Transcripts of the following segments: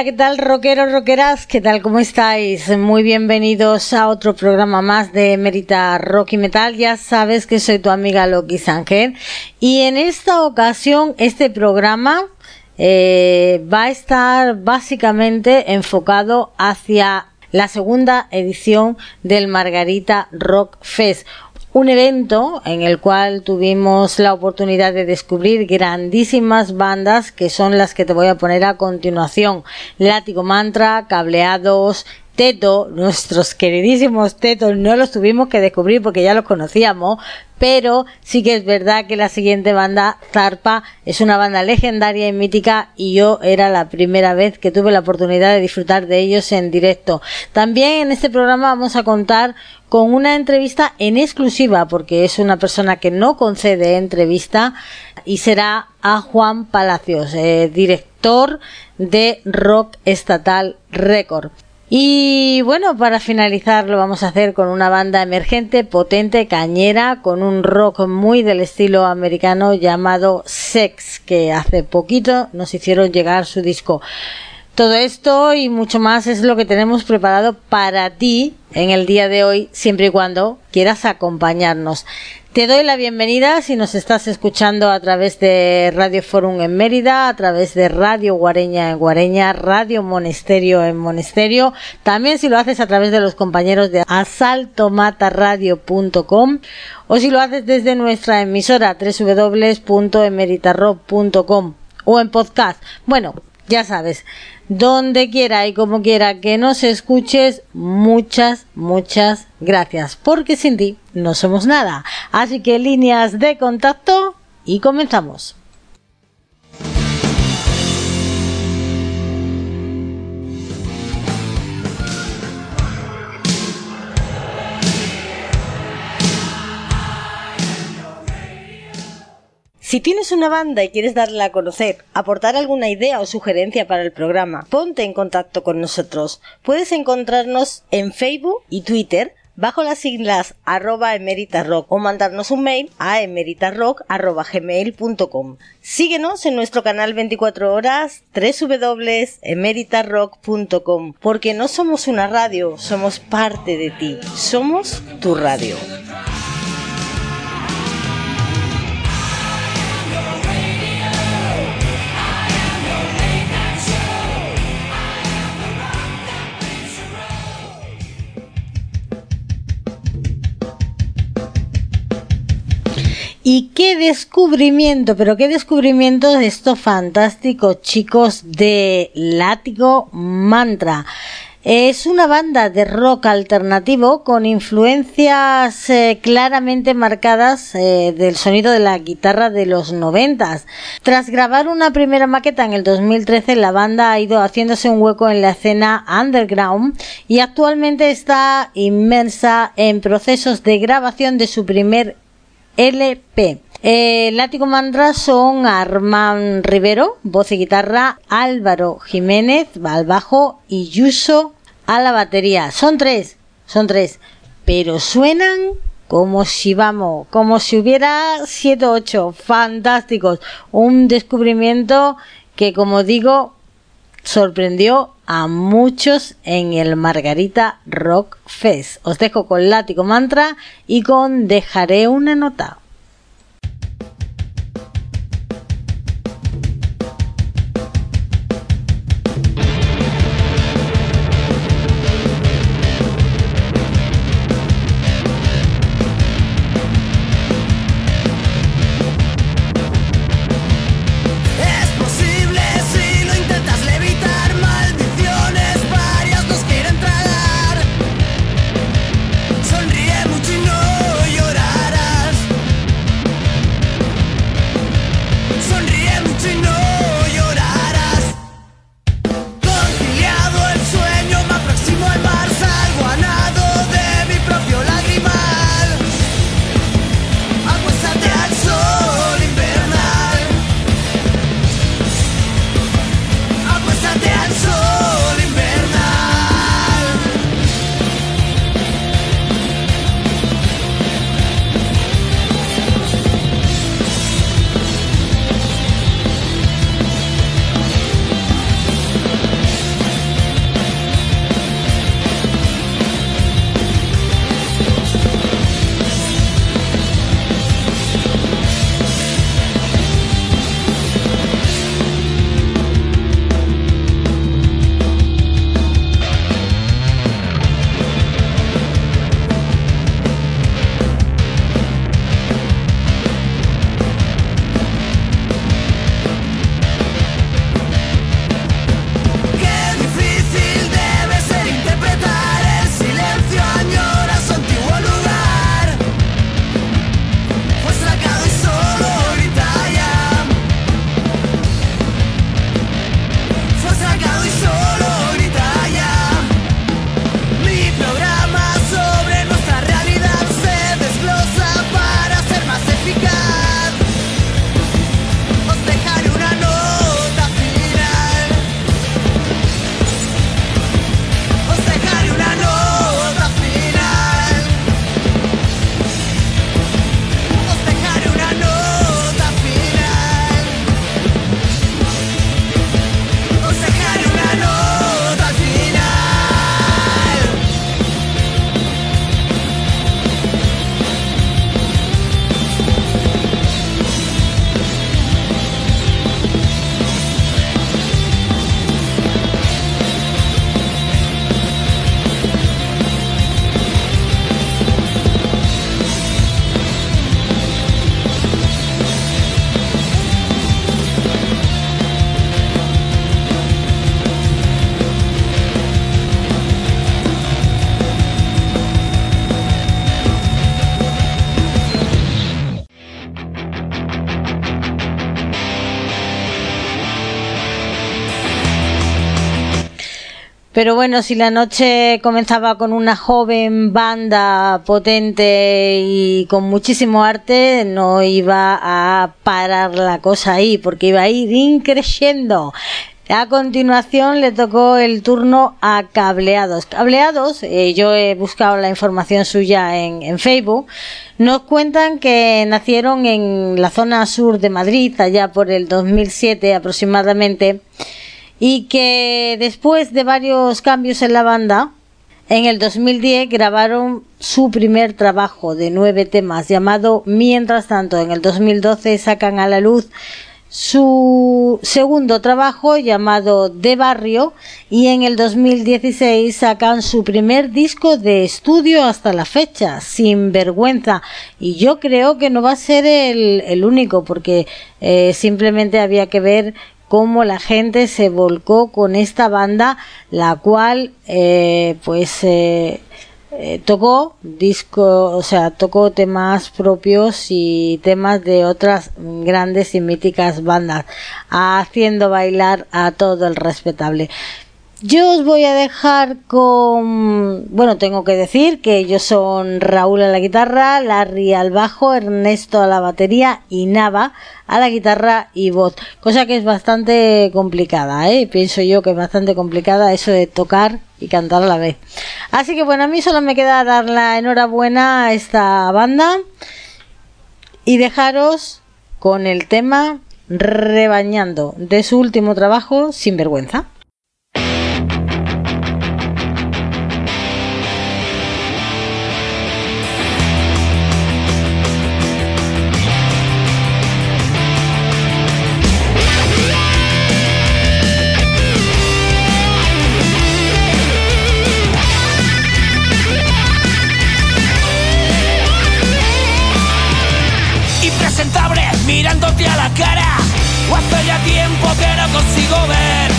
Hola, ¿qué tal, rockeros, rockeras? ¿Qué tal, cómo estáis? Muy bienvenidos a otro programa más de Merita Rock y Metal. Ya sabes que soy tu amiga Loki Sanger. Y en esta ocasión, este programa eh, va a estar básicamente enfocado hacia la segunda edición del Margarita Rock Fest un evento en el cual tuvimos la oportunidad de descubrir grandísimas bandas que son las que te voy a poner a continuación. Látigo Mantra, Cableados, Teto, nuestros queridísimos Tetos, no los tuvimos que descubrir porque ya los conocíamos, pero sí que es verdad que la siguiente banda, Zarpa, es una banda legendaria y mítica y yo era la primera vez que tuve la oportunidad de disfrutar de ellos en directo. También en este programa vamos a contar con una entrevista en exclusiva porque es una persona que no concede entrevista y será a Juan Palacios, eh, director de Rock Estatal Record. Y bueno, para finalizar lo vamos a hacer con una banda emergente, potente, cañera, con un rock muy del estilo americano llamado Sex, que hace poquito nos hicieron llegar su disco. Todo esto y mucho más es lo que tenemos preparado para ti en el día de hoy, siempre y cuando quieras acompañarnos. Te doy la bienvenida si nos estás escuchando a través de Radio Forum en Mérida, a través de Radio Guareña en Guareña, Radio Monesterio en Monesterio, también si lo haces a través de los compañeros de asaltomataradio.com o si lo haces desde nuestra emisora www.emeritarrock.com o en podcast. Bueno, ya sabes, donde quiera y como quiera que nos escuches, muchas, muchas gracias, porque sin ti no somos nada. Así que líneas de contacto y comenzamos. Si tienes una banda y quieres darla a conocer, aportar alguna idea o sugerencia para el programa, ponte en contacto con nosotros. Puedes encontrarnos en Facebook y Twitter bajo las siglas arroba emeritarrock o mandarnos un mail a emeritarrock.gmail.com. Síguenos en nuestro canal 24 horas www.emeritarrock.com porque no somos una radio, somos parte de ti, somos tu radio. Y qué descubrimiento, pero qué descubrimiento de estos fantásticos chicos de Látigo Mantra. Es una banda de rock alternativo con influencias eh, claramente marcadas eh, del sonido de la guitarra de los noventas. Tras grabar una primera maqueta en el 2013, la banda ha ido haciéndose un hueco en la escena underground y actualmente está inmersa en procesos de grabación de su primer LP. Eh, Látigo Mandra son Armán Rivero, voz y guitarra, Álvaro Jiménez al bajo y Yuso a la batería. Son tres, son tres, pero suenan como si vamos, como si hubiera siete o ocho, fantásticos. Un descubrimiento que, como digo, sorprendió a muchos en el Margarita Rock Fest. Os dejo con Látigo Mantra y con Dejaré una nota. Pero bueno, si la noche comenzaba con una joven banda potente y con muchísimo arte, no iba a parar la cosa ahí, porque iba a ir increciendo. A continuación le tocó el turno a Cableados. Cableados, eh, yo he buscado la información suya en, en, Facebook, nos cuentan que nacieron en la zona sur de Madrid, allá por el 2007 aproximadamente, y que después de varios cambios en la banda, en el 2010 grabaron su primer trabajo de nueve temas llamado Mientras tanto. En el 2012 sacan a la luz su segundo trabajo llamado De Barrio y en el 2016 sacan su primer disco de estudio hasta la fecha, Sin Vergüenza. Y yo creo que no va a ser el, el único porque eh, simplemente había que ver cómo la gente se volcó con esta banda, la cual eh, pues eh, eh, tocó disco, o sea, tocó temas propios y temas de otras grandes y míticas bandas, haciendo bailar a todo el respetable. Yo os voy a dejar con, bueno, tengo que decir que ellos son Raúl a la guitarra, Larry al bajo, Ernesto a la batería y Nava a la guitarra y voz, cosa que es bastante complicada, ¿eh? pienso yo que es bastante complicada eso de tocar y cantar a la vez. Así que bueno, a mí solo me queda dar la enhorabuena a esta banda y dejaros con el tema Rebañando de su último trabajo, Sin Vergüenza. O hace ya tiempo que no consigo ver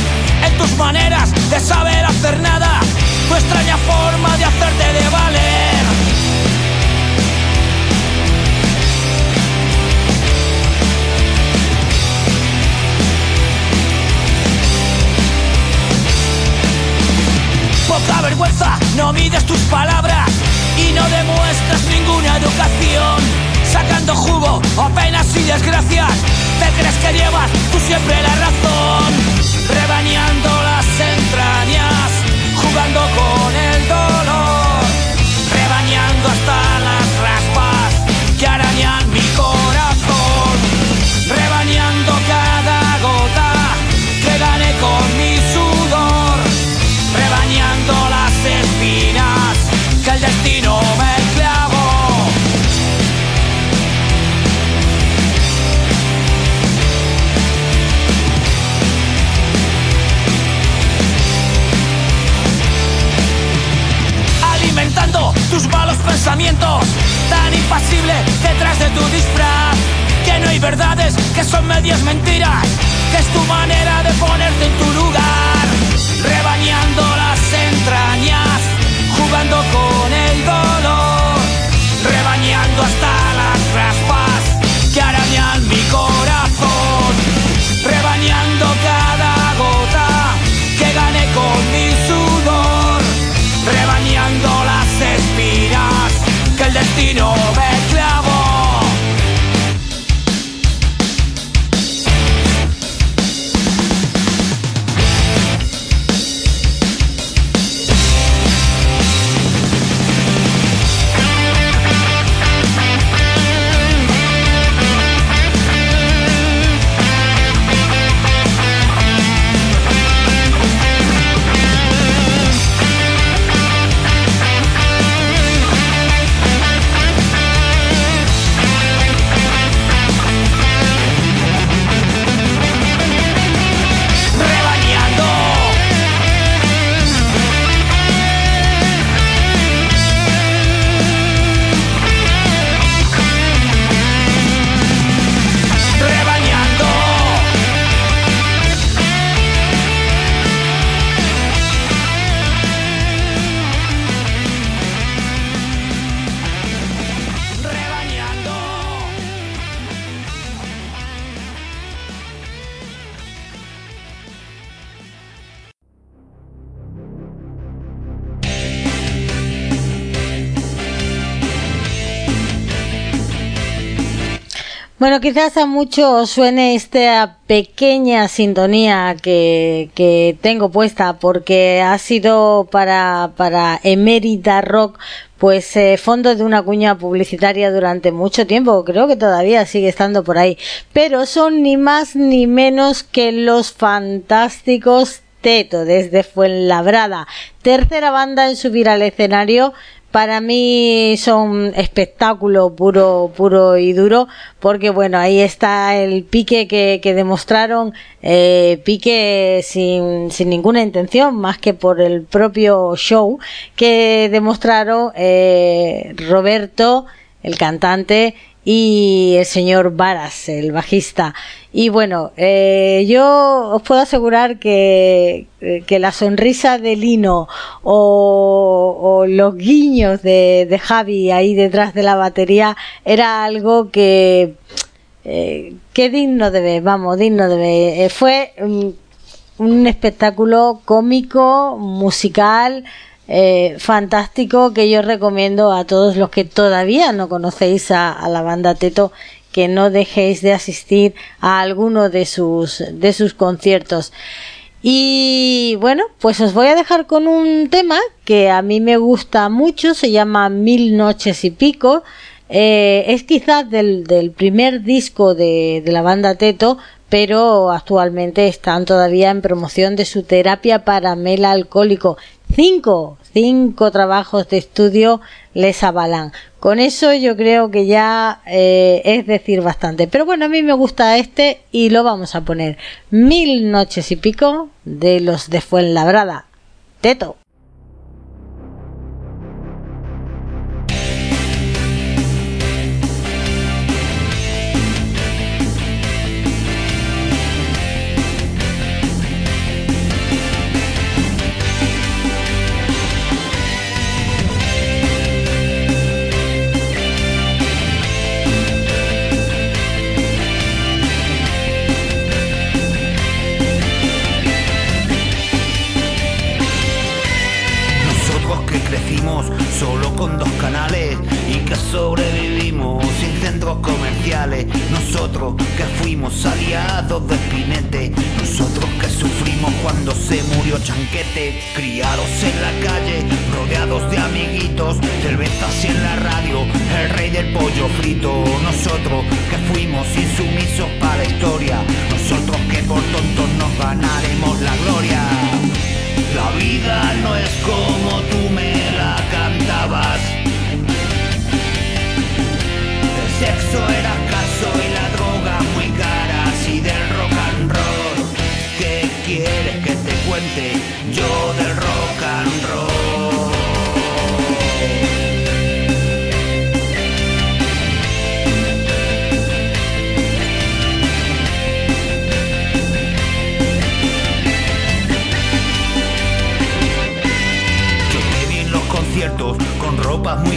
en tus maneras de saber hacer nada, tu extraña forma de hacerte de valer. Poca vergüenza, no mides tus palabras y no demuestras ninguna educación sacando jugo o penas y desgracias. Te crees que llevas tú siempre la razón, rebañando las entrañas, jugando con Bueno, quizás a muchos suene esta pequeña sintonía que, que tengo puesta porque ha sido para, para Emerita Rock pues eh, fondo de una cuña publicitaria durante mucho tiempo, creo que todavía sigue estando por ahí, pero son ni más ni menos que los fantásticos Teto desde Fuenlabrada, tercera banda en subir al escenario para mí son espectáculo puro, puro y duro, porque bueno, ahí está el pique que, demostraron, eh, pique sin, sin ninguna intención, más que por el propio show que demostraron eh, Roberto, el cantante, y el señor Varas, el bajista. Y bueno, eh, yo os puedo asegurar que, que la sonrisa de Lino o, los guiños de, de, Javi ahí detrás de la batería era algo que, eh, que digno de ver, vamos, digno de ver. Eh, fue um, un espectáculo cómico, musical, eh, fantástico que yo recomiendo a todos los que todavía no conocéis a, la banda Teto que no dejéis de asistir a alguno de sus de sus conciertos y bueno pues os voy a dejar con un tema que a mí me gusta mucho se llama Mil noches y pico eh, es quizás del, del primer disco de, de la banda Teto pero actualmente están todavía en promoción de su terapia para mel alcohólico. Cinco, cinco trabajos de estudio les avalan. Con eso yo creo que ya eh, es decir bastante. Pero bueno, a mí me gusta este y lo vamos a poner. Mil noches y pico de los de Fuenlabrada. Teto.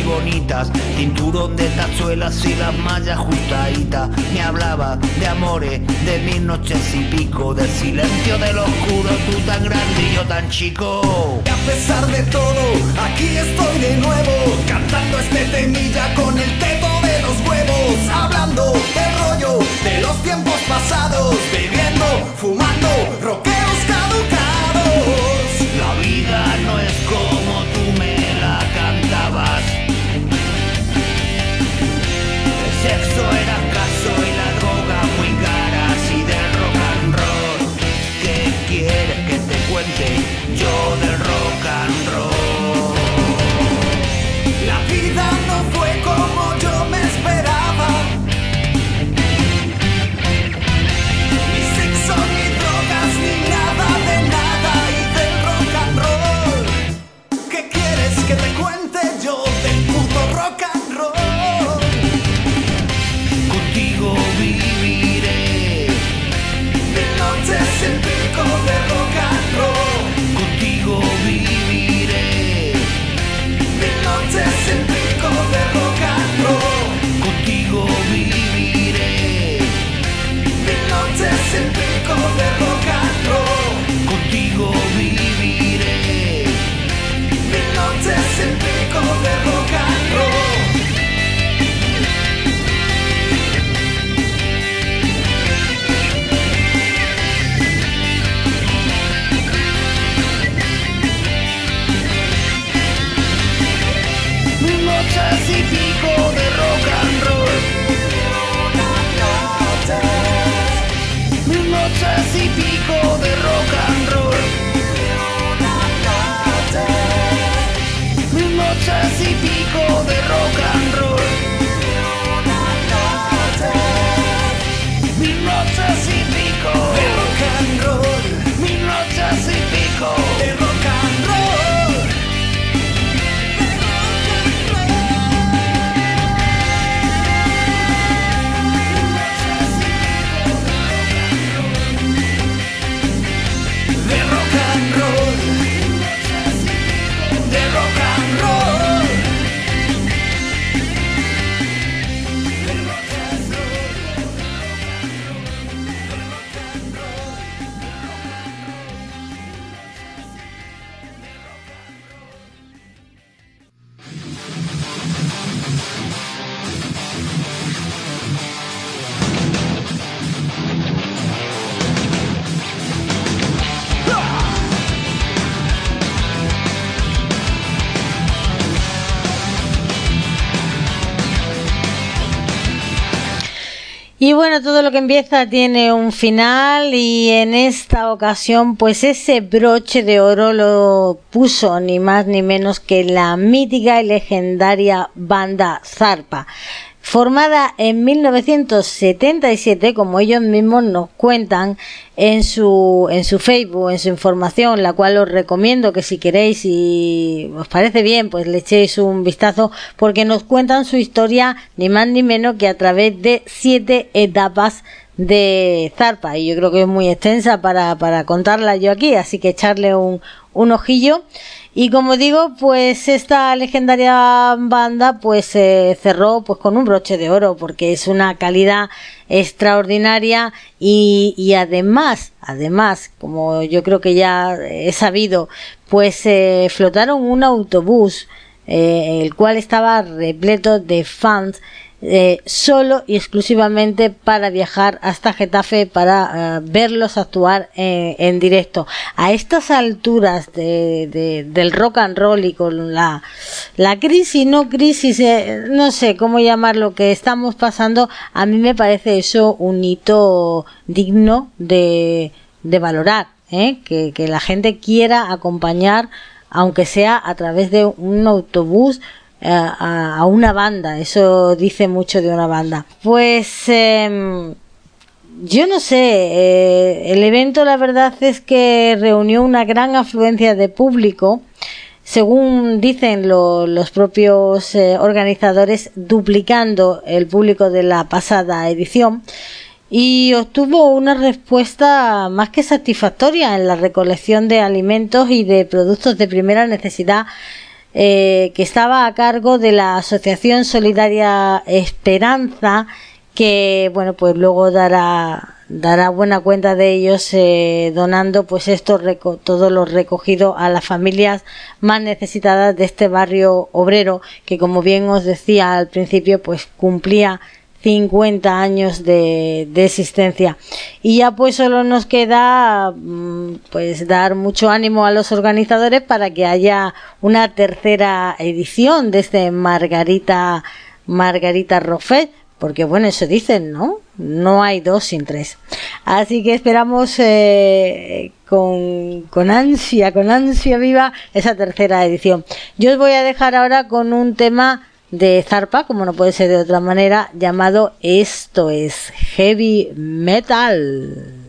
Bonitas, cinturón de tachuelas y las mallas justaditas. Me hablaba de amores, de mil noches y pico, del silencio del oscuro, tú tan grande y yo tan chico. Y a pesar de todo, aquí estoy de nuevo, cantando este temilla con el teto de los huevos, hablando del rollo de los tiempos pasados, bebiendo, fumando, rockeros Y bueno, todo lo que empieza tiene un final y en esta ocasión pues ese broche de oro lo puso ni más ni menos que la mítica y legendaria banda Zarpa. Formada en 1977, como ellos mismos nos cuentan en su, en su Facebook, en su información, la cual os recomiendo que si queréis y os parece bien, pues le echéis un vistazo, porque nos cuentan su historia ni más ni menos que a través de siete etapas de Zarpa. Y yo creo que es muy extensa para, para contarla yo aquí, así que echarle un, un ojillo. Y como digo, pues esta legendaria banda pues se cerró pues con un broche de oro porque es una calidad extraordinaria y, además, además, como yo creo que ya he sabido, pues se flotaron un autobús eh, el cual estaba repleto de fans eh, solo y exclusivamente para viajar hasta Getafe para eh, verlos actuar en directo. A estas alturas de, del rock and roll y con la, la crisis, no crisis, eh, no sé cómo llamarlo que estamos pasando, a mí me parece eso un hito digno de, de valorar, que, que la gente quiera acompañar aunque sea a través de un autobús a, una banda, eso dice mucho de una banda. Pues em, yo no sé, eh, el evento la verdad es que reunió una gran afluencia de público, según dicen los propios eh, organizadores, duplicando el público de la pasada edición y obtuvo una respuesta más que satisfactoria en la recolección de alimentos y de productos de primera necesidad eh, que estaba a cargo de la Asociación Solidaria Esperanza, que bueno, pues luego dará dará buena cuenta de ellos eh, donando pues esto todo lo recogido a las familias más necesitadas de este barrio obrero que como bien os decía al principio pues cumplía 50 años de, existencia. Y ya pues solo nos queda mm, pues dar mucho ánimo a los organizadores para que haya una tercera edición de este Margarita Margarita Roffet, porque bueno, eso dicen, ¿no? No hay dos sin tres. Así que esperamos eh, con, con ansia, con ansia viva esa tercera edición. Yo os voy a dejar ahora con un tema de Zarpa, como no puede ser de otra manera, llamado Esto es Heavy Metal.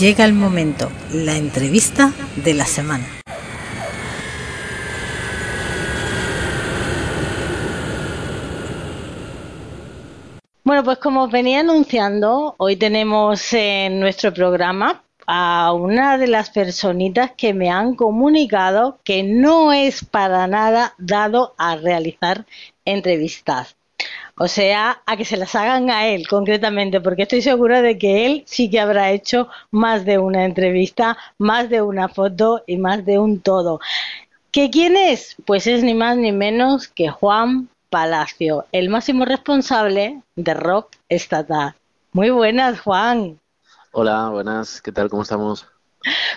Llega el momento, la entrevista de la semana. Bueno, pues como os venía anunciando, hoy tenemos en nuestro programa a una de las personitas que me han comunicado que no es para nada dado a realizar entrevistas. O sea, a que se las hagan a él concretamente, porque estoy segura de que él sí que habrá hecho más de una entrevista, más de una foto y más de un todo. ¿Que quién es? Pues es ni más ni menos que Juan Palacio, el máximo responsable de Rock Estatal. Muy buenas, Juan. Hola, buenas, ¿qué tal? ¿Cómo estamos?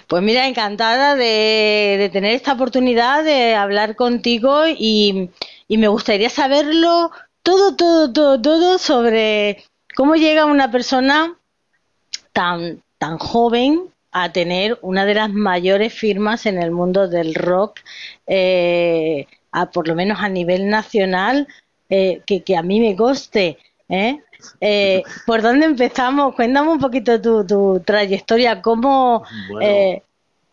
Pues mira, encantada de, de tener esta oportunidad de hablar contigo y, y me gustaría saberlo todo, todo, todo, todo sobre cómo llega una persona tan, tan joven a tener una de las mayores firmas en el mundo del rock, eh, a, por lo menos a nivel nacional, eh, que, que, a mí me coste. ¿eh? ¿eh? ¿Por dónde empezamos? Cuéntame un poquito tu, tu trayectoria, cómo... Bueno.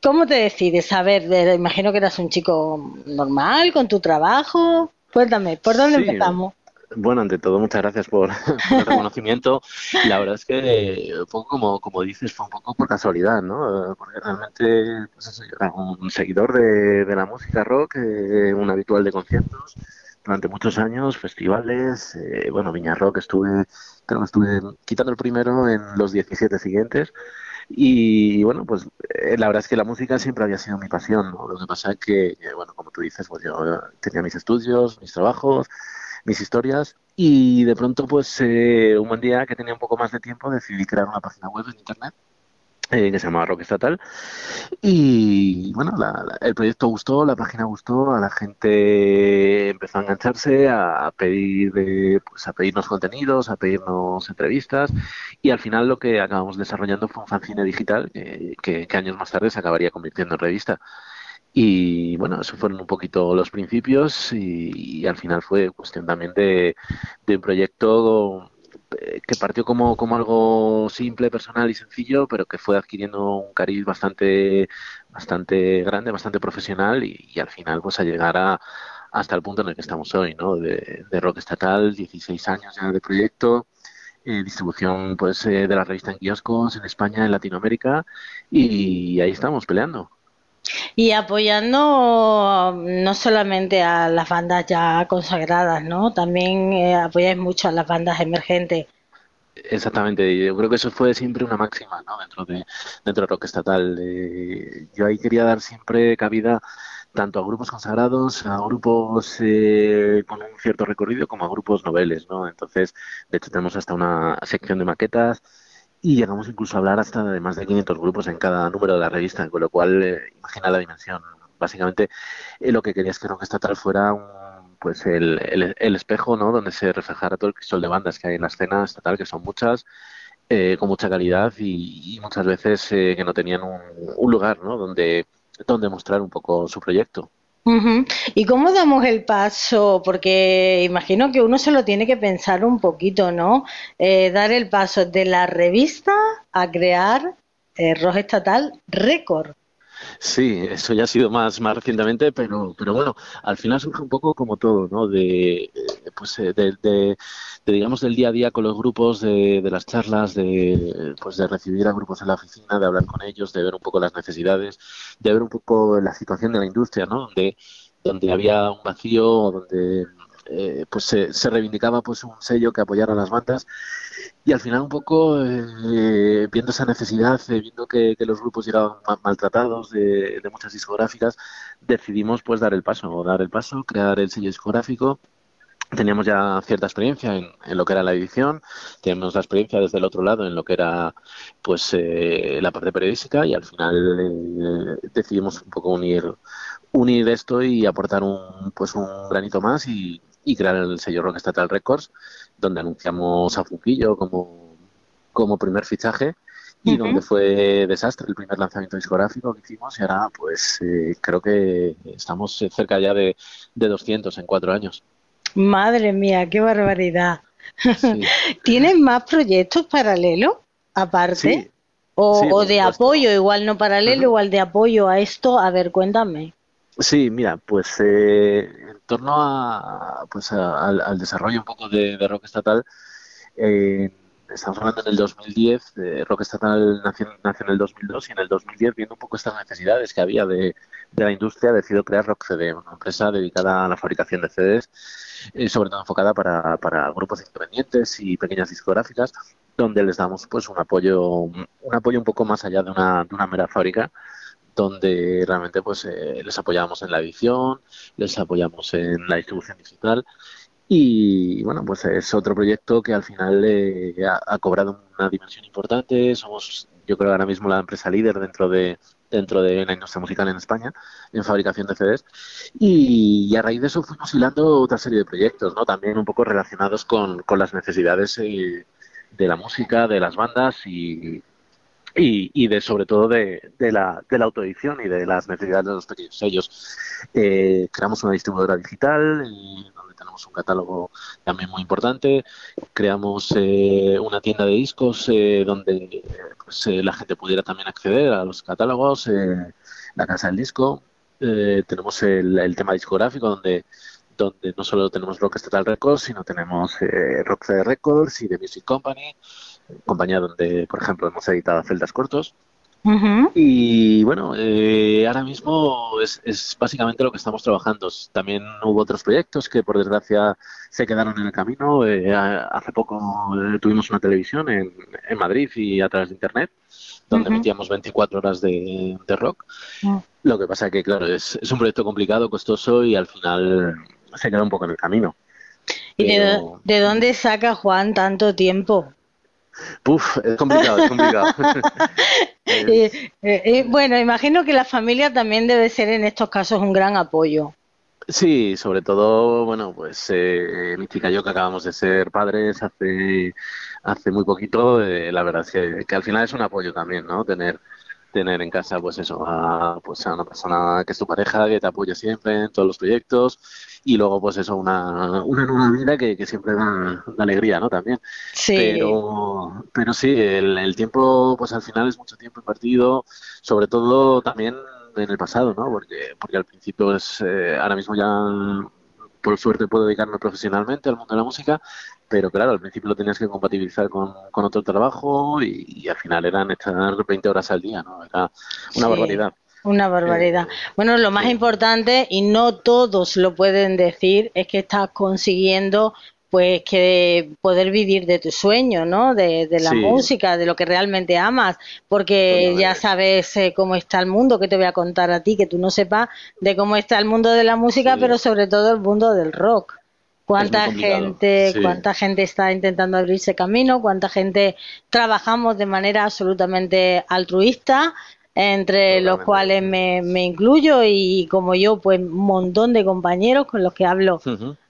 ¿Cómo te decides? A ver, imagino que eras un chico normal, con tu trabajo. Cuéntame, ¿por dónde sí, empezamos? Bueno, ante todo, muchas gracias por, el reconocimiento. La verdad es que, un como, como dices, fue un poco por casualidad, ¿no? Porque realmente pues eso, yo era un seguidor de, de la música rock, eh, un habitual de conciertos durante muchos años, festivales, eh, bueno, Viña Rock estuve, creo que estuve quitando el primero en los 17 siguientes. Y bueno, pues eh, la verdad es que la música siempre había sido mi pasión, ¿no? Lo que pasa es que, eh, bueno, como tú dices, pues yo tenía mis estudios, mis trabajos, mis historias y de pronto pues eh, un buen día que tenía un poco más de tiempo decidí crear una página web en internet eh, que se llamaba Rock Estatal. Y bueno la, el proyecto gustó la página gustó a la gente empezó a engancharse a, a pedir eh, pues a pedirnos contenidos a pedirnos entrevistas. Y al final lo que acabamos desarrollando fue un fanzine digital que, que, que años más tarde se acabaría convirtiendo en revista y bueno, esos fueron un poquito los principios y, al final fue cuestión también de, de, un proyecto que partió como, como algo simple, personal y sencillo, pero que fue adquiriendo un cariz bastante, bastante grande, bastante profesional y, y al final pues a llegar a, hasta el punto en el que estamos hoy, ¿no? De, de rock estatal, 16 años ya de proyecto, eh, distribución pues eh, de la revista en kioscos en España, en Latinoamérica y ahí estamos peleando. Y apoyando no solamente a las bandas ya consagradas, ¿no? También eh, apoyáis mucho a las bandas emergentes. Exactamente, yo creo que eso fue siempre una máxima, ¿no? Dentro de dentro de rock estatal. Eh, yo ahí quería dar siempre cabida tanto a grupos consagrados, a grupos eh, con un cierto recorrido, como a grupos noveles, ¿no? Entonces, de hecho, tenemos hasta una sección de maquetas y llegamos incluso a hablar hasta de más de 500 grupos en cada número de la revista, con lo cual eh, imagina la dimensión. Básicamente eh, lo que quería es que Rock Estatal fuera un, pues el, el, el, espejo ¿no? donde se reflejara todo el cristal de bandas que hay en la escena estatal, que son muchas, eh, con mucha calidad y, y muchas veces eh, que no tenían un, un lugar ¿no? donde, donde mostrar un poco su proyecto. ¿Y cómo damos el paso? Porque imagino que uno se lo tiene que pensar un poquito, ¿no? Eh, dar el paso de la revista a crear eh, Rock Estatal Récord. Sí, eso ya ha sido más, más recientemente, pero, pero bueno, al final surge un poco como todo, ¿no? De, pues, de, de, de, digamos, del día a día con los grupos, de, de las charlas, de, pues, de recibir a grupos en la oficina, de hablar con ellos, de ver un poco las necesidades, de ver un poco la situación de la industria, ¿no? Donde, donde había un vacío, donde eh, pues se, se, reivindicaba pues un sello que apoyara a las bandas y al final un poco eh, viendo esa necesidad, eh, viendo que, los grupos llegaban mal, maltratados de, de, muchas discográficas, decidimos pues dar el paso, dar el paso, crear el sello discográfico. Teníamos ya cierta experiencia en, en, lo que era la edición, teníamos la experiencia desde el otro lado en lo que era pues eh, la parte periodística y al final eh, decidimos un poco unir unir esto y aportar un pues un granito más y, y crear el sello Rock Estatal Records donde anunciamos a Funquillo como, como primer fichaje y uh -huh. donde fue desastre el primer lanzamiento discográfico que hicimos y ahora pues eh, creo que estamos cerca ya de, de 200 en cuatro años. Madre mía, qué barbaridad. Sí. ¿Tienes más proyectos paralelos aparte? Sí. O, Sí, o de supuesto. apoyo, igual no paralelo, igual de apoyo a esto. A ver, cuéntame. Sí, mira, pues eh, torno a, pues a- al, desarrollo un poco de, de rock estatal, eh, estamos hablando en el 2010, eh, rock estatal nació, nació en el 2002 y en el 2010, viendo un poco estas necesidades que había de, de la industria, decidió crear Rock CD, una empresa dedicada a la fabricación de CDs, eh, sobre todo enfocada para, para grupos independientes y pequeñas discográficas, donde les damos pues un apoyo, un apoyo un poco más allá de una, de una mera fábrica donde realmente pues eh, les apoyamos en la edición, les apoyamos en la distribución digital. Y bueno pues es otro proyecto que al final eh, ha, cobrado una dimensión importante, somos yo creo ahora mismo la empresa líder dentro de dentro de la industria musical en España en fabricación de CDs y, y a raíz de eso fuimos hilando otra serie de proyectos, ¿no? También un poco relacionados con, con las necesidades eh, de la música, de las bandas y, y, y de sobre todo de, de, la, de la autoedición y de las necesidades de los pequeños sellos. Eh, creamos una distribuidora digital eh, donde tenemos un catálogo también muy importante. Creamos eh, una tienda de discos eh, donde eh, pues, la gente pudiera también acceder a los catálogos, la casa del disco. Tenemos el, tema discográfico donde donde no solo tenemos Rock Estatal Records, sino tenemos eh, Rock Records y The Music Company, compañía donde, por ejemplo, hemos editado celdas cortos. Y bueno, eh, ahora mismo es, es básicamente lo que estamos trabajando. También hubo otros proyectos que por desgracia se quedaron en el camino. Eh, hace poco eh, tuvimos una televisión en, en Madrid y a través de internet donde emitíamos 24 horas de, de rock. Lo que pasa que, claro, es, es un proyecto complicado, costoso y al final se queda un poco en el camino. ¿Y de dónde saca Juan tanto tiempo? Puf, es complicado, es complicado. Eh, eh, eh, bueno, imagino que la familia también debe ser en estos casos un gran apoyo. Sí, sobre todo, bueno, pues eh, mi chica y yo que acabamos de ser padres hace, hace muy poquito, eh, la verdad es que, que al final es un apoyo también, ¿no? Tener, tener en casa, pues eso, a, pues a una persona que es tu pareja, que te apoya siempre en todos los proyectos y luego, pues eso, una, una nueva vida que, que siempre da, da alegría, ¿no? También. Sí. Pero, pero sí, el, el tiempo, pues al final es mucho tiempo invertido, sobre todo también en el pasado, ¿no? Porque, porque al principio es, eh, ahora mismo ya, por suerte, puedo dedicarme profesionalmente al mundo de la música, pero claro, al principio lo tenías que compatibilizar con, con otro trabajo y, y al final eran estar 20 horas al día, ¿no? Era una Sí. barbaridad. Una barbaridad. Eh, Bueno, lo más sí. importante, y no todos lo pueden decir, es que estás consiguiendo pues que poder vivir de tu sueño, ¿no? De, de la Sí. música, de lo que realmente amas, porque ya Totalmente. sabes eh, cómo está el mundo, que te voy a contar a ti, que tú no sepas de cómo está el mundo de la música, Sí. pero sobre todo el mundo del rock. Cuánta gente, sí. cuánta gente está intentando abrirse camino, cuánta gente trabajamos de manera absolutamente altruista, entre los cuales me, me incluyo y como yo, pues un montón de compañeros con los que hablo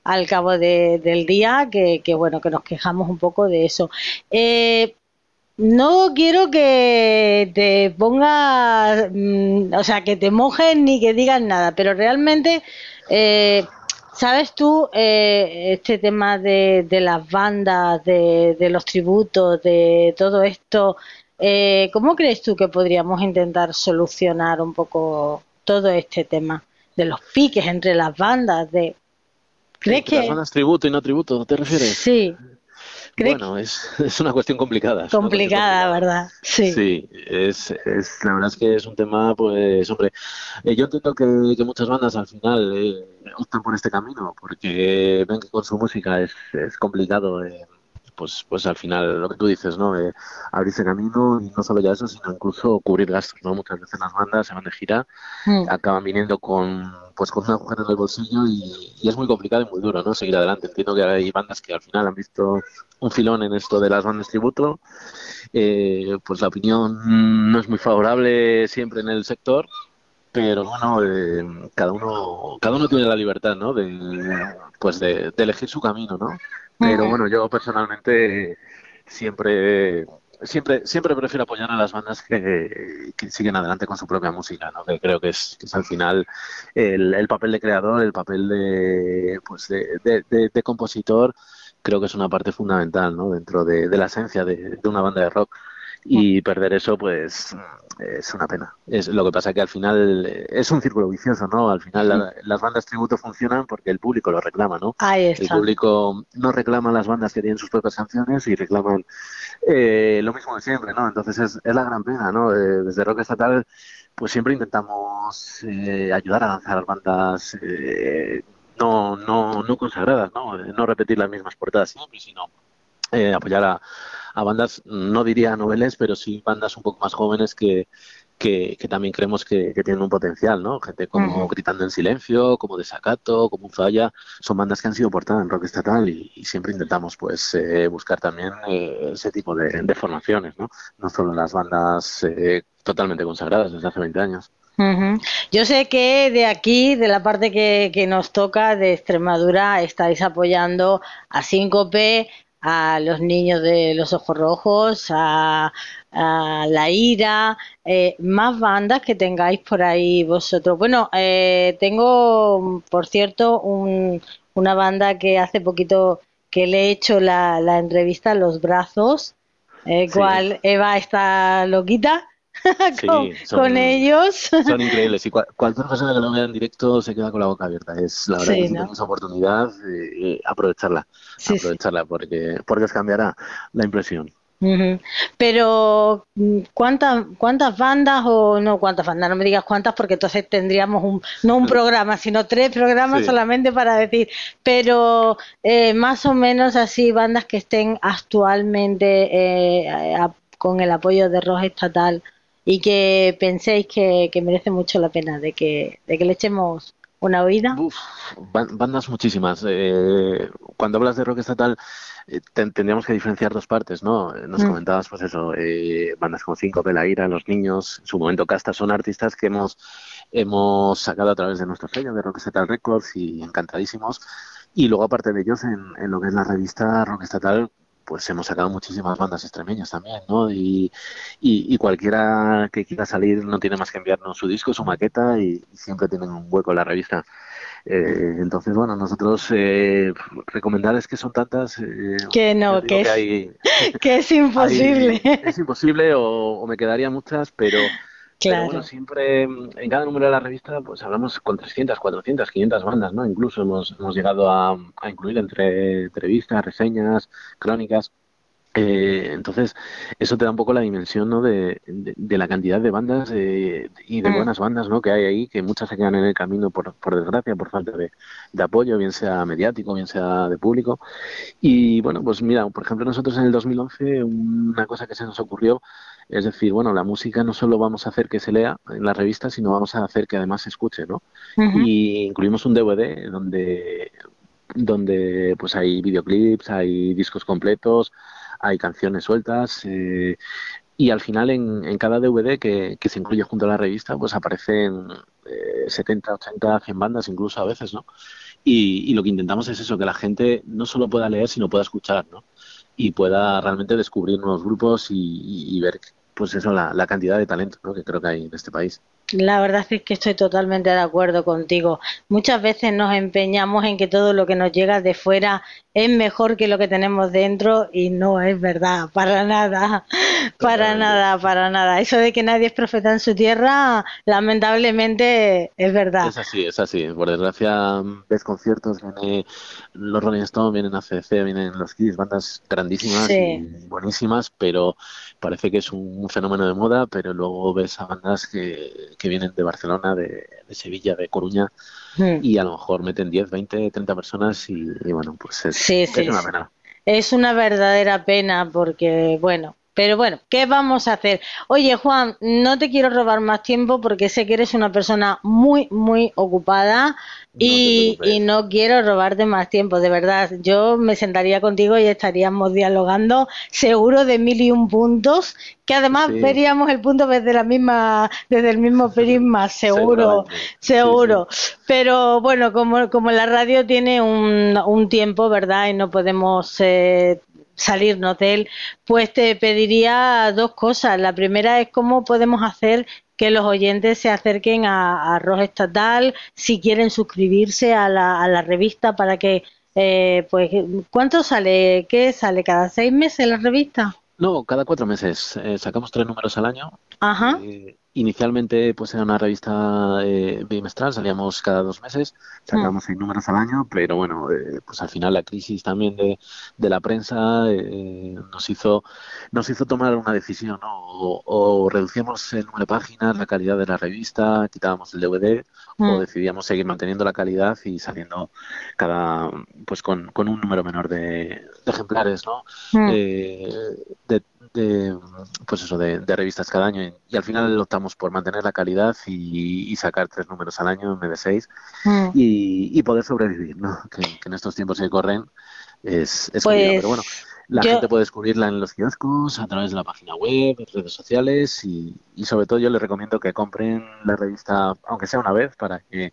al cabo de- del día, que, que bueno, que nos quejamos un poco de eso. Eh, no quiero que te pongas, mm, o sea, que te mojes ni que digas nada, pero realmente, eh, ¿sabes tú eh, este tema de, de las bandas, de, de los tributos, de todo esto? Eh, ¿Cómo crees tú que podríamos intentar solucionar un poco todo este tema de los piques entre las bandas? De, ¿Crees Entre las que bandas tributo y no tributo, ¿te refieres? sí? ¿Crees Bueno, es, es una cuestión complicada. es una cuestión complicada, complicada. ¿verdad? Sí. Sí, es, es, la verdad es que es un tema, pues, hombre, eh, yo entiendo que, que muchas bandas al final eh, optan por este camino, porque ven que con su música es, es complicado eh, pues, pues al final lo que tú dices, ¿no? De abrirse camino y no solo ya eso, sino incluso cubrir gastos, ¿no? Muchas veces las bandas se van de gira, Mm. acaban viniendo con pues con un agujero en el bolsillo y, y es muy complicado y muy duro, ¿no? Seguir adelante. Entiendo que hay bandas que al final han visto un filón en esto de las bandas tributo, eh, pues la opinión no es muy favorable siempre en el sector, pero bueno, eh, cada uno cada uno tiene la libertad, ¿no? De pues de, de elegir su camino, ¿no? Pero bueno, yo personalmente siempre siempre siempre prefiero apoyar a las bandas que, que siguen adelante con su propia música, ¿no? Que creo que es, que es al final el, el papel de creador, el papel de pues de, de- de- de compositor, creo que es una parte fundamental, ¿no? Dentro de, la esencia de una banda de rock. Y perder eso, pues, es una pena. Es lo que pasa que al final eh, es un círculo vicioso, ¿no? Al final la- las bandas tributo funcionan porque el público lo reclama, ¿no? Ahí El está. público no reclama las bandas que tienen sus propias canciones y reclaman eh, lo mismo de siempre, ¿no? Entonces es, es la gran pena, ¿no? Eh, desde Rock Estatal, pues siempre intentamos eh, ayudar a lanzar bandas eh, no, no, no consagradas, ¿no? No repetir las mismas portadas siempre, sino eh, apoyar a, a bandas, no diría noveles, pero sí bandas un poco más jóvenes que, que, que también creemos que, que tienen un potencial, ¿no? Gente como. Gritando en Silencio, como Desacato, como Falla, son bandas que han sido portadas en rock estatal y, y siempre intentamos pues eh, buscar también eh, ese tipo de, de formaciones, ¿no? No solo las bandas eh, totalmente consagradas desde hace 20 años. Yo sé que de aquí, de la parte que, que nos toca de Extremadura, estáis apoyando a Síncope, a los niños de los ojos rojos, a, a La Ira, eh, más bandas que tengáis por ahí vosotros. Bueno, eh, tengo, por cierto, un- una banda que hace poquito que le he hecho la, la entrevista Los Brazos, eh, Sí. cual Eva está loquita Sí, con, son- con ellos. Son increíbles y cual- cualquier persona que lo vea en directo se queda con la boca abierta. Es la verdad Sí, que si ¿no? tenéis oportunidad, eh, aprovecharla, Sí, sí. aprovecharla porque, porque os cambiará la impresión. Pero mm, ¿cuántas cuántas bandas o no cuántas bandas? No me digas cuántas porque entonces tendríamos un no un programa, sino tres programas Sí. solamente para decir. Pero eh, más o menos así bandas que estén actualmente eh, a- con el apoyo de Roja Estatal y que penséis que, que merece mucho la pena de que de que le echemos una oída. Uf, ban- bandas muchísimas. Eh, cuando hablas de rock estatal, eh, ten- tendríamos que diferenciar dos partes, ¿no? Nos Mm. comentabas, pues eso, eh, bandas como Cinco, La Ira, Los Niños, en su momento Casta, son artistas que hemos, hemos sacado a través de nuestro sello de Rock Estatal Records y encantadísimos. Y luego, aparte de ellos, en, en lo que es la revista Rock Estatal, pues hemos sacado muchísimas bandas extremeñas también, ¿no? Y, y, y cualquiera que quiera salir no tiene más que enviarnos su disco, su maqueta y, y siempre tienen un hueco en la revista. Eh, entonces, bueno, nosotros eh, recomendarles que son tantas eh, Que no, que es- hay- Que es imposible. hay- es imposible o, o me quedaría muchas, pero, pero Claro. bueno, siempre mm, en cada número de la revista pues hablamos con 300, 400, 500 bandas, ¿no? Incluso hemos, hemos llegado a, a incluir entre entrevistas, reseñas, crónicas. Eh, entonces, eso te da un poco la dimensión, ¿no? de, de, de la cantidad de bandas eh, y de Mm. buenas bandas, ¿no? que hay ahí, que muchas se quedan en el camino por, por desgracia, por falta de, de apoyo, bien sea mediático, bien sea de público. Y bueno, pues mira, por ejemplo, nosotros en el 2011 una cosa que se nos ocurrió es decir, bueno, la música no solo vamos a hacer que se lea en la revista, sino vamos a hacer que además se escuche, ¿no? Y incluimos un DVD donde, donde pues hay videoclips, hay discos completos, hay canciones sueltas. eh, y al final en, en cada DVD que, que se incluye junto a la revista, pues aparecen eh, 70, 80, 100 bandas incluso a veces, ¿no? Y, y lo que intentamos es eso, que la gente no solo pueda leer, sino pueda escuchar, ¿no? Y pueda realmente descubrir nuevos grupos y, y- y ver, pues eso, la, la cantidad de talento, ¿no? Que creo que hay en este país. La verdad es que estoy totalmente de acuerdo contigo. Muchas veces nos empeñamos en que todo lo que nos llega de fuera es mejor que lo que tenemos dentro y no es verdad, para nada, para nada, para nada. Eso de que nadie es profeta en su tierra, lamentablemente es verdad. Es así, es así. Por desgracia, ves conciertos, viene los Rolling Stones, vienen ACDC, vienen los Kiss, bandas grandísimas Sí. y buenísimas, pero parece que es un fenómeno de moda, pero luego ves a bandas que, que vienen de Barcelona, de, de Sevilla, de Coruña, Mm. y a lo mejor meten 10, 20, 30 personas y, y bueno, pues es, Sí, es sí, una sí. pena. es una verdadera pena porque, bueno, pero bueno, ¿qué vamos a hacer? Oye, Juan, no te quiero robar más tiempo porque sé que eres una persona muy, muy ocupada y, no quiero robarte más tiempo, de verdad. Yo me sentaría contigo y estaríamos dialogando seguro de mil y un puntos, que además Sí. veríamos el punto desde la misma, desde el mismo prisma, seguro. Sí, seguro. Pero bueno, como, como la radio tiene un, un tiempo, ¿verdad? Y no podemos eh, salirnos de él, pues te pediría dos cosas. La primera es cómo podemos hacer que los oyentes se acerquen a, a Arroz Estatal, si quieren suscribirse a la, a la revista para que, eh, pues, ¿cuánto sale? ¿Qué sale? ¿Cada seis meses la revista? No, cada cuatro meses. eh, sacamos tres números al año. Ajá. Eh, inicialmente, pues era una revista eh, bimestral, salíamos cada dos meses, sacábamos seis números al año, pero bueno, eh, pues al final la crisis también de, de la prensa eh, nos hizo nos hizo tomar una decisión, ¿no? O, o reducíamos el número de páginas, la calidad de la revista, quitábamos el DVD, Mm. o decidíamos seguir manteniendo la calidad y saliendo cada pues con, con un número menor de, de ejemplares, ¿no? Mm. Eh, de, de, pues eso de, de revistas cada año y, y al final optamos por mantener la calidad y, y sacar tres números al año en vez de seis Mm. y, y poder sobrevivir, ¿no? Que, que en estos tiempos que corren es, es Pues, pero bueno, la yo- gente puede descubrirla en los kioscos, a través de la página web, en redes sociales y, y sobre todo yo les recomiendo que compren la revista, aunque sea una vez, para que,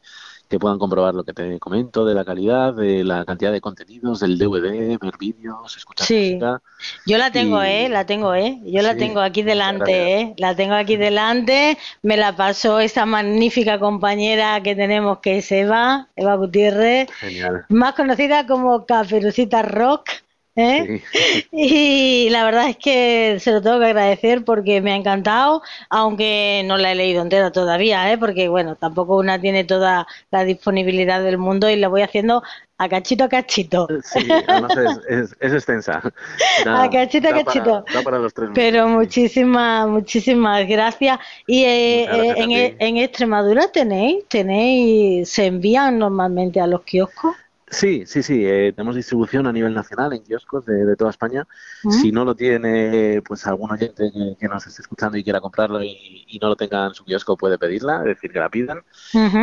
que puedan comprobar lo que te comento de la calidad, de la cantidad de contenidos, del DVD, ver vídeos, escuchar Sí. música. Yo la tengo, Y- ¿eh? La tengo, ¿eh? Yo la tengo aquí delante. ¿eh? La tengo aquí delante. Me la pasó esa magnífica compañera que tenemos que es Eva, Eva Gutiérrez, Genial. más conocida como Caperucita Rock, ¿eh? Sí. Y la verdad es que se lo tengo que agradecer porque me ha encantado, aunque no la he leído entera todavía, ¿eh? porque bueno, tampoco una tiene toda la disponibilidad del mundo y la voy haciendo a cachito a cachito. Sí, además es, es, es extensa. Da- A cachito, a cachito. Para, da para los tres Pero muchísimas, muchísimas gracias. Y eh, gracias eh, a en, e- en Extremadura tenéis, tenéis, se envían normalmente a los kioscos. Sí, sí, sí. eh, tenemos distribución a nivel nacional en kioscos de, de toda España. ¿Mm? Si no lo tiene, pues algún oyente que, que nos esté escuchando y quiera comprarlo y, y no lo tenga en su kiosco puede pedirla, es decir, que la pidan.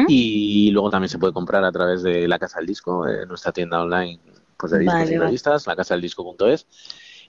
Y luego también se puede comprar a través de la Casa del Disco, eh, nuestra tienda online pues de discos Vale, y vale. revistas, lacasadeldisco.es.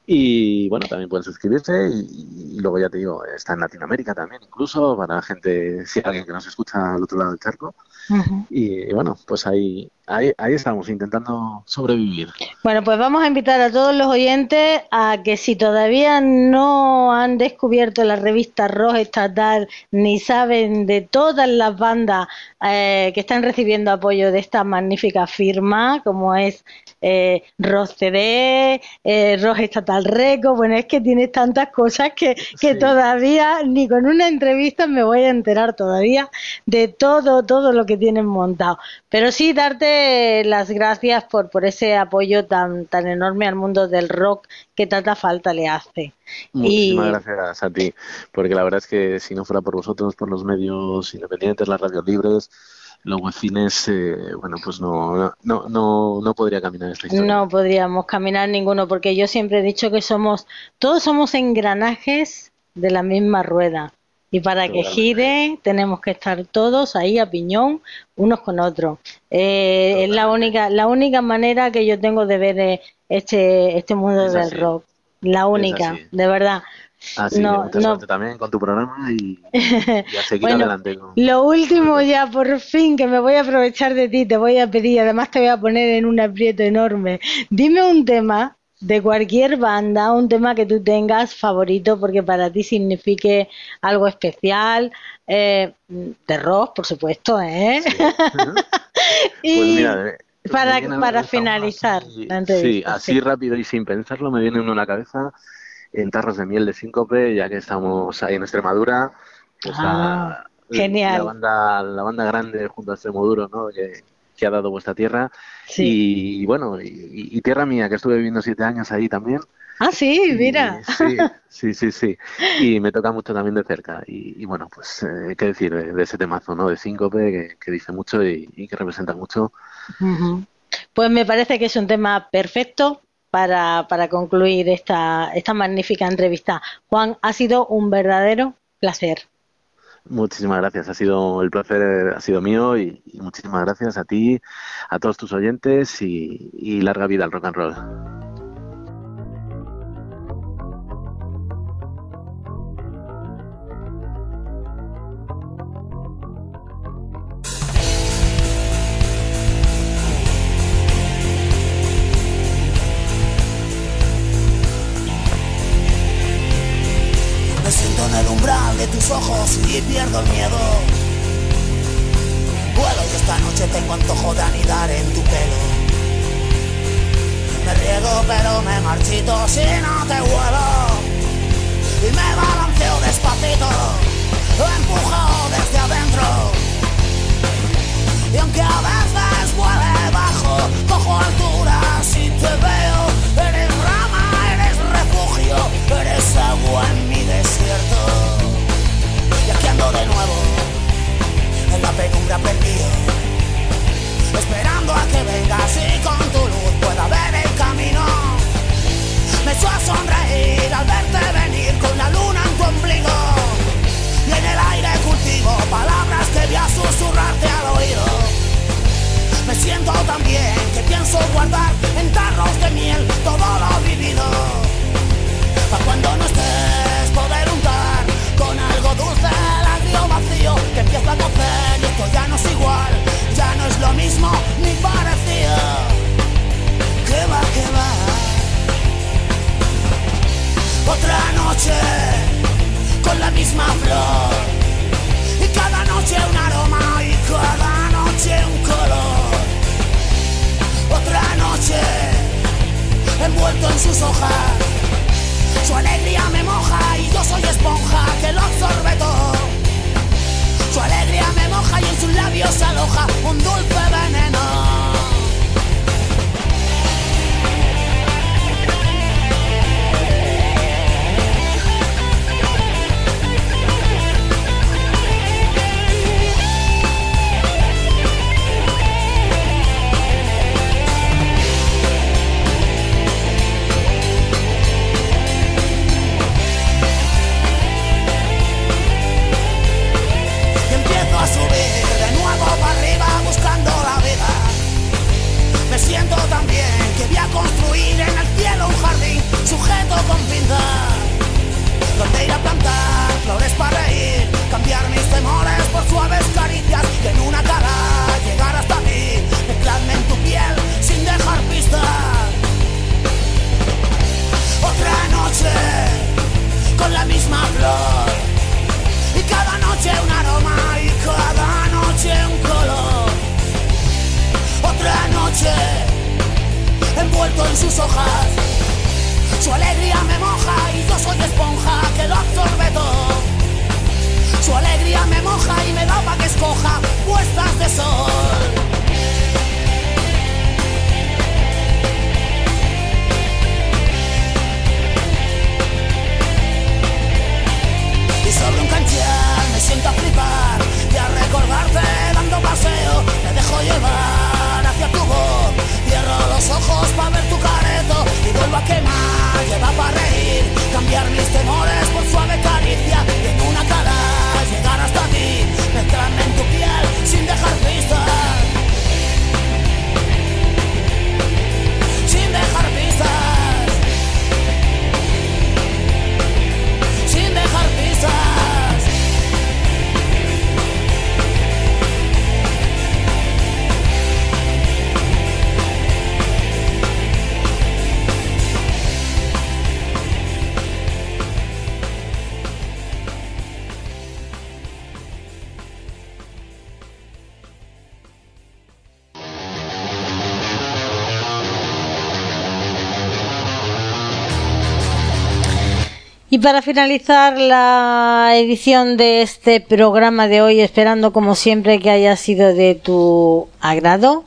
Y bueno, también pueden suscribirse y, y luego ya te digo, está en Latinoamérica también, incluso para gente, si hay alguien que nos escucha al otro lado del charco. Ujú. Y bueno, pues ahí, ahí, ahí estamos, intentando sobrevivir. Bueno, pues vamos a invitar a todos los oyentes a que si todavía no han descubierto la revista Roja Estatal ni saben de todas las bandas eh, que están recibiendo apoyo de esta magnífica firma, como es eh, Rock CD, eh, Roja Estatal Reco, bueno, es que tiene tantas cosas que, que Sí. todavía ni con una entrevista me voy a enterar todavía de todo, todo lo que tienen montado. Pero sí darte las gracias por, por ese apoyo tan, tan enorme al mundo del rock que tanta falta le hace. Muchísimas Y- gracias a ti, porque la verdad es que si no fuera por vosotros, por los medios independientes, las radios libres, los webcines, eh, bueno, pues no, no, no, no podría caminar esta historia. No podríamos caminar ninguno porque yo siempre he dicho que somos, todos somos engranajes de la misma rueda. Y para que gire tenemos que estar todos ahí a piñón unos con otros. Eh, es la única, la única manera que yo tengo de ver eh, este, este mundo Es del así. rock. La única, de verdad. Así No, que no. también con tu programa y, y a seguir Bueno, adelante. Lo último ya, por fin, que me voy a aprovechar de ti, te voy a pedir, además te voy a poner en un aprieto enorme. Dime un tema de cualquier banda, un tema que tú tengas favorito porque para ti signifique algo especial, eh, de rock, por supuesto, ¿eh? y Pues mira, me- para- para finalizar así- la entrevista, Sí, así sí. rápido y sin pensarlo me viene uno a la cabeza en tarros de miel de síncope, ya que estamos ahí en Extremadura. Pues Ah, la, genial. La banda, la banda grande junto a Extremoduro, ¿no? Que, que ha dado vuestra tierra. sí. Y bueno, y, y tierra mía, que estuve viviendo siete años ahí también. Ah, sí, mira. Y sí, sí, sí, sí. Y me toca mucho también de cerca. Y, y bueno, pues, eh, ¿qué decir de, de ese temazo, ¿no? De síncope, que, que dice mucho y, y que representa mucho. Pues me parece que es un tema perfecto para, para concluir esta, esta magnífica entrevista. Juan, ha sido un verdadero placer. Muchísimas gracias, ha sido el placer, ha sido mío y, y muchísimas gracias a ti, a todos tus oyentes y, y larga vida al rock and roll. De tus ojos y pierdo el miedo. Vuelo y esta noche tengo antojo de anidar en tu pelo. Me riego pero me marchito si no te vuelo. Y me balanceo despacito, lo empujo desde adentro. Y aunque a veces vuele bajo, cojo alturas y te veo. Eres rama, eres refugio, eres agua en mi desierto. Y aquí ando de nuevo, en la penumbra perdido. Esperando a que vengas y con tu luz pueda ver el camino. Me a sonreír al verte venir con la luna en tu ombligo. Y en el aire cultivo palabras que voy a susurrarte al oído. Me siento tan bien que pienso guardar en tarros de miel todo lo vivido. Pa' cuando no estés poder untar con algo dulce el agrio vacío que empieza a cocer y esto ya no es igual, ya no es lo mismo ni parecido. Que va, que va. Otra noche con la misma flor y cada noche un aroma y cada noche un color. Otra noche envuelto en sus hojas. Su alegría me moja y yo soy esponja que lo absorbe todo. Su alegría me moja y en sus labios aloja un dulce veneno. Y para finalizar la edición de este programa de hoy, esperando como siempre que haya sido de tu agrado,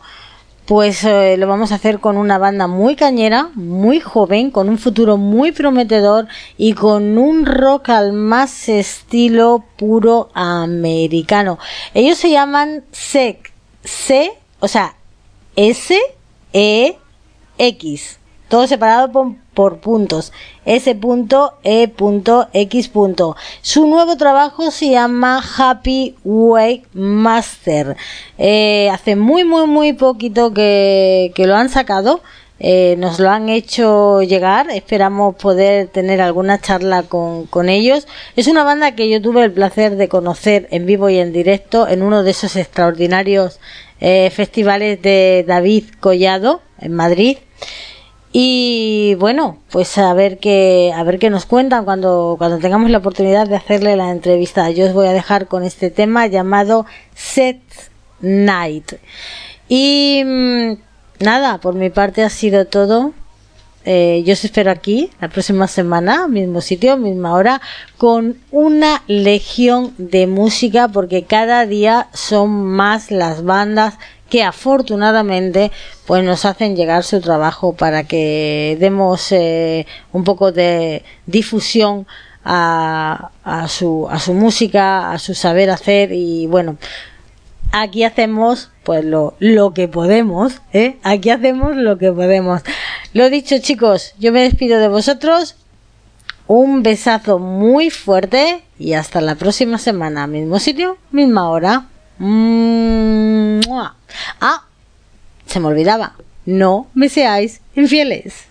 pues eh, lo vamos a hacer con una banda muy cañera, muy joven, con un futuro muy prometedor y con un rock al más estilo puro americano. Ellos se llaman SEC, C, o sea, S, E, X. todo separado por, por puntos. S.E.X. Su nuevo trabajo se llama Happy Way Master. Eh, hace muy, muy, muy poquito que, que lo han sacado. Eh, nos lo han hecho llegar, esperamos poder tener alguna charla con, con, ellos. Es una banda que yo tuve el placer de conocer en vivo y en directo en uno de esos extraordinarios eh, festivales de David Collado en Madrid. Y bueno, pues a ver qué, a ver qué nos cuentan cuando, cuando tengamos la oportunidad de hacerle la entrevista. Yo os voy a dejar con este tema llamado Set Night. Y mm, nada, por mi parte ha sido todo. Eh, yo os espero aquí la próxima semana, mismo sitio, misma hora, con una legión de música, porque cada día son más las bandas que afortunadamente pues nos hacen llegar su trabajo para que demos eh, un poco de difusión a, a, su, a su música, a su saber hacer y bueno, aquí hacemos pues lo, lo que podemos, ¿eh? Aquí hacemos lo que podemos. Lo dicho chicos, yo me despido de vosotros. Un besazo muy fuerte y hasta la próxima semana. Mismo sitio, misma hora. Ah, se me olvidaba. No me seáis infieles.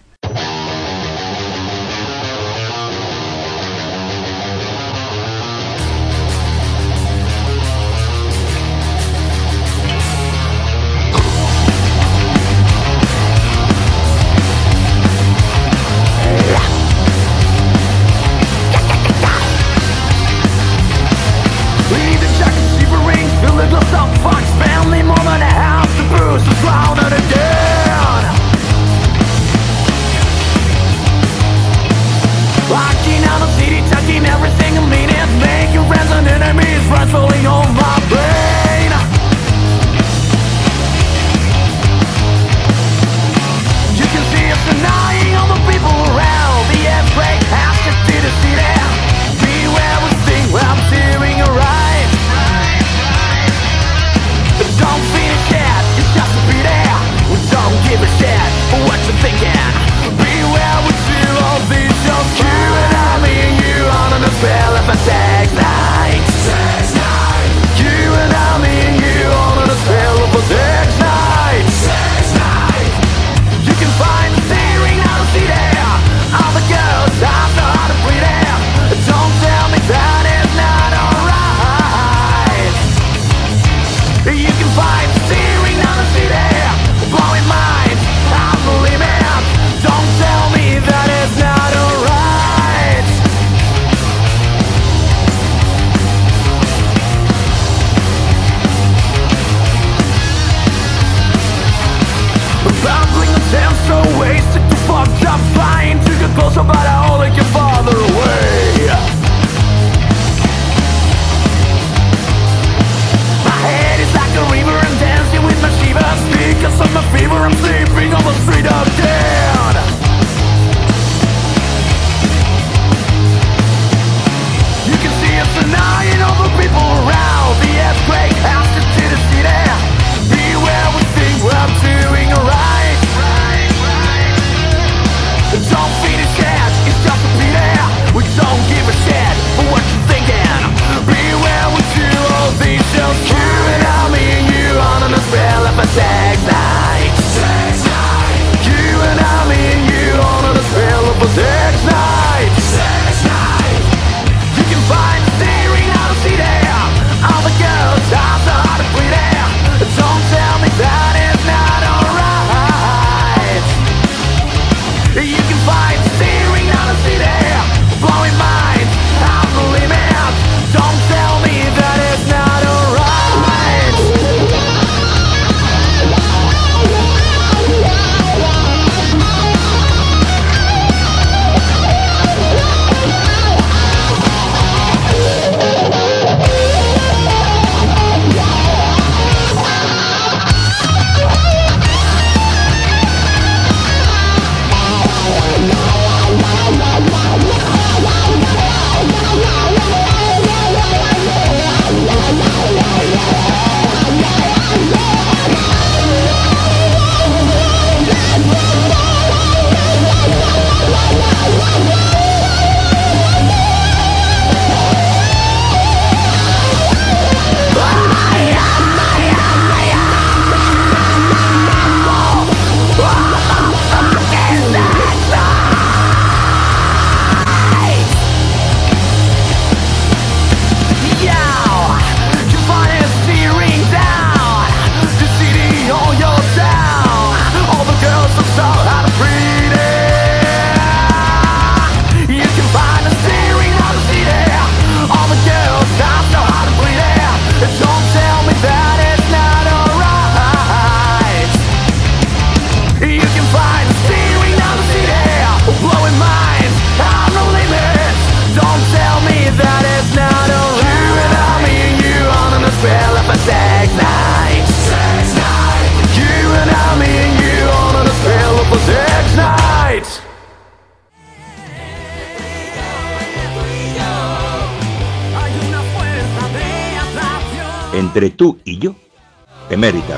Emérita